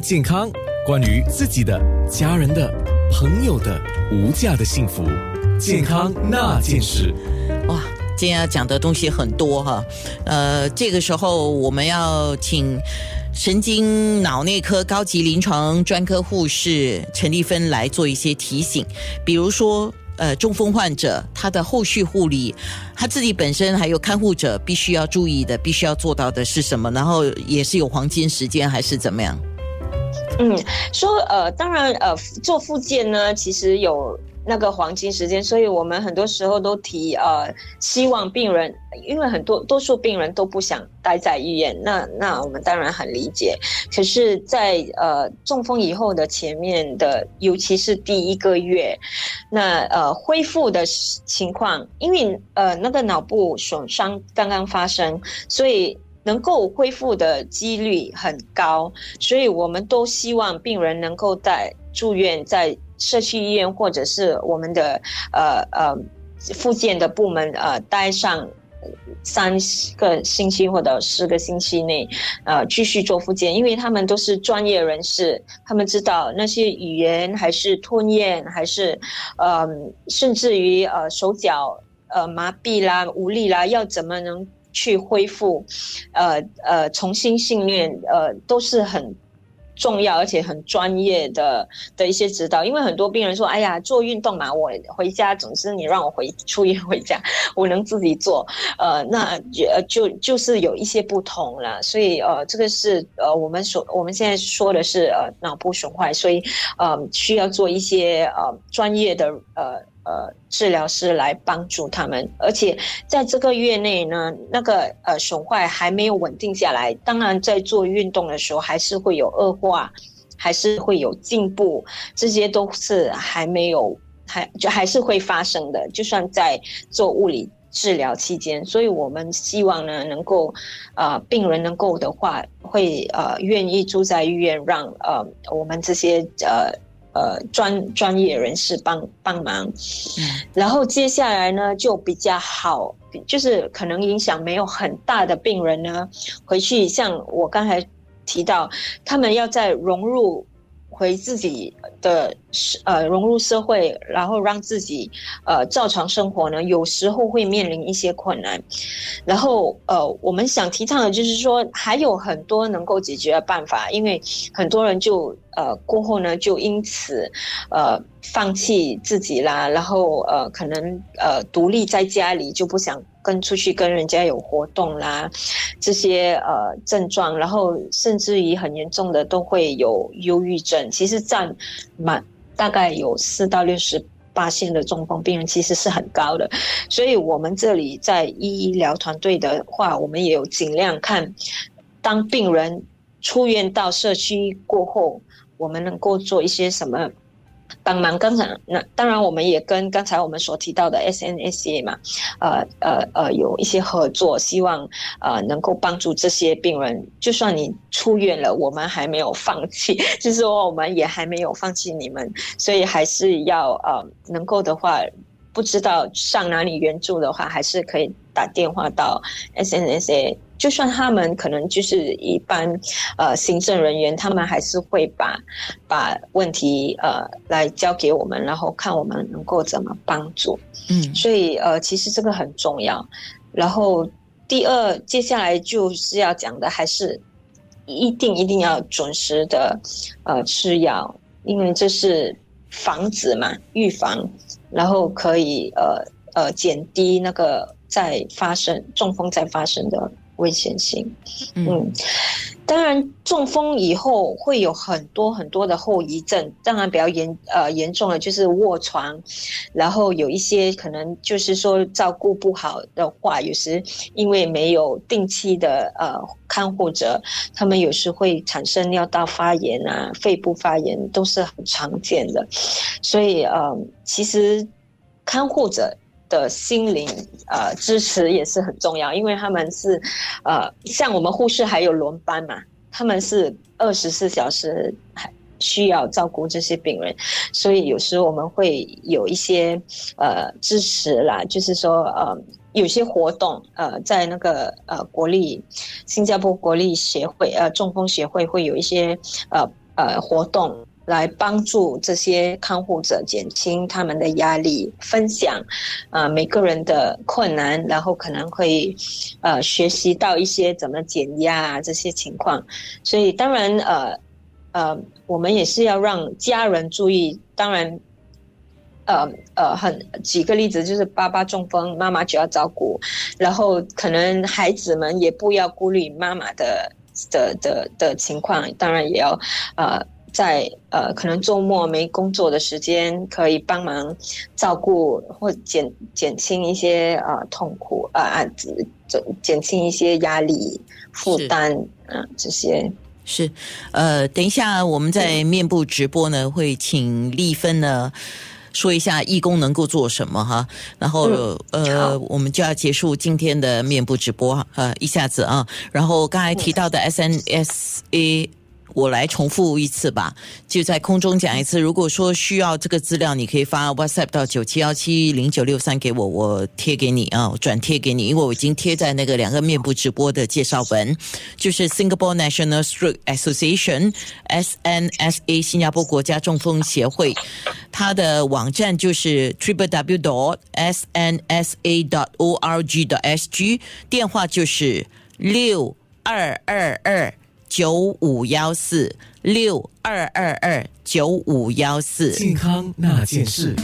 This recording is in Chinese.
健康，关于自己的、家人的、朋友的无价的幸福，健康那件事。哇，今天要讲的东西很多哈，呃，这个时候我们要请神经脑内科高级临床专科护士陈丽芬来做一些提醒，比如说。呃，中风患者他的后续护理，他自己本身还有看护者必须要注意的，必须要做到的是什么？然后也是有黄金时间还是怎么样？嗯，说呃，当然呃，做复健呢，其实有。那个黄金时间，所以我们很多时候都提呃，希望病人，因为很多多数病人都不想待在医院，那那我们当然很理解。可是，在呃中风以后的前面的，尤其是第一个月，那呃恢复的情况，因为呃那个脑部损伤刚刚发生，所以能够恢复的几率很高，所以我们都希望病人能够在住院在。社区医院或者是我们的呃呃复健的部门呃待上三个星期或者四个星期内呃继续做复健，因为他们都是专业人士，他们知道那些语言还是吞咽还是呃甚至于呃手脚呃麻痹啦无力啦要怎么能去恢复呃呃重新训练呃都是很。重要而且很专业的的一些指导，因为很多病人说：“哎呀，做运动嘛，我回家总之你让我回出院回家，我能自己做。”呃，那就就就是有一些不同了。所以呃，这个是呃我们所我们现在说的是呃脑部损坏，所以呃需要做一些呃专业的呃。呃，治疗师来帮助他们，而且在这个月内呢，那个呃损坏还没有稳定下来。当然，在做运动的时候，还是会有恶化，还是会有进步，这些都是还没有，还就还是会发生的。就算在做物理治疗期间，所以我们希望呢，能够呃病人能够的话，会呃愿意住在医院，让呃我们这些呃。呃，专专业人士帮帮忙，然后接下来呢就比较好，就是可能影响没有很大的病人呢，回去像我刚才提到，他们要在融入。回自己的呃融入社会，然后让自己呃照常生活呢，有时候会面临一些困难。然后呃，我们想提倡的就是说，还有很多能够解决的办法，因为很多人就呃过后呢，就因此呃放弃自己啦，然后呃可能呃独立在家里就不想。跟出去跟人家有活动啦，这些呃症状，然后甚至于很严重的都会有忧郁症。其实占满大概有四到六十八线的中风病人，其实是很高的。所以我们这里在医疗团队的话，我们也有尽量看，当病人出院到社区过后，我们能够做一些什么。帮忙，刚才那当然，我们也跟刚才我们所提到的 SNSA 嘛，呃呃呃，有一些合作，希望呃能够帮助这些病人。就算你出院了，我们还没有放弃，就是说我们也还没有放弃你们，所以还是要呃能够的话，不知道上哪里援助的话，还是可以打电话到 SNSA。就算他们可能就是一般，呃，行政人员，他们还是会把把问题呃来交给我们，然后看我们能够怎么帮助。嗯，所以呃，其实这个很重要。然后第二，接下来就是要讲的，还是一定一定要准时的呃吃药，因为这是防止嘛，预防，然后可以呃呃减低那个再发生中风再发生的。危险性，嗯，当然中风以后会有很多很多的后遗症，当然比较严呃严重的就是卧床，然后有一些可能就是说照顾不好的话，有时因为没有定期的呃看护者，他们有时会产生尿道发炎啊、肺部发炎都是很常见的，所以呃其实看护者。的心灵呃支持也是很重要，因为他们是呃像我们护士还有轮班嘛，他们是二十四小时还需要照顾这些病人，所以有时候我们会有一些呃支持啦，就是说呃有些活动呃在那个呃国立新加坡国立协会呃中风协会会有一些呃呃活动。来帮助这些看护者减轻他们的压力，分享，呃，每个人的困难，然后可能会，呃，学习到一些怎么减压这些情况。所以当然，呃，呃，我们也是要让家人注意。当然，呃呃，很几个例子就是爸爸中风，妈妈就要照顾，然后可能孩子们也不要顾虑妈妈的的的的情况，当然也要，呃。在呃，可能周末没工作的时间，可以帮忙照顾或减减轻一些呃痛苦啊啊，减减轻一些压力负担啊这些。是呃，等一下我们在面部直播呢，会请丽芬呢说一下义工能够做什么哈，然后呃，我们就要结束今天的面部直播呃，一下子啊，然后刚才提到的 SNSA。我来重复一次吧，就在空中讲一次。如果说需要这个资料，你可以发 WhatsApp 到九七幺七零九六三给我，我贴给你啊，转贴给你，因为我已经贴在那个两个面部直播的介绍文，就是 Singapore National Stroke Association SNSA 新加坡国家中风协会，它的网站就是 triple w dot snsa dot org dot sg，电话就是六二二二。九五幺四六二二二九五幺四，健康那件事。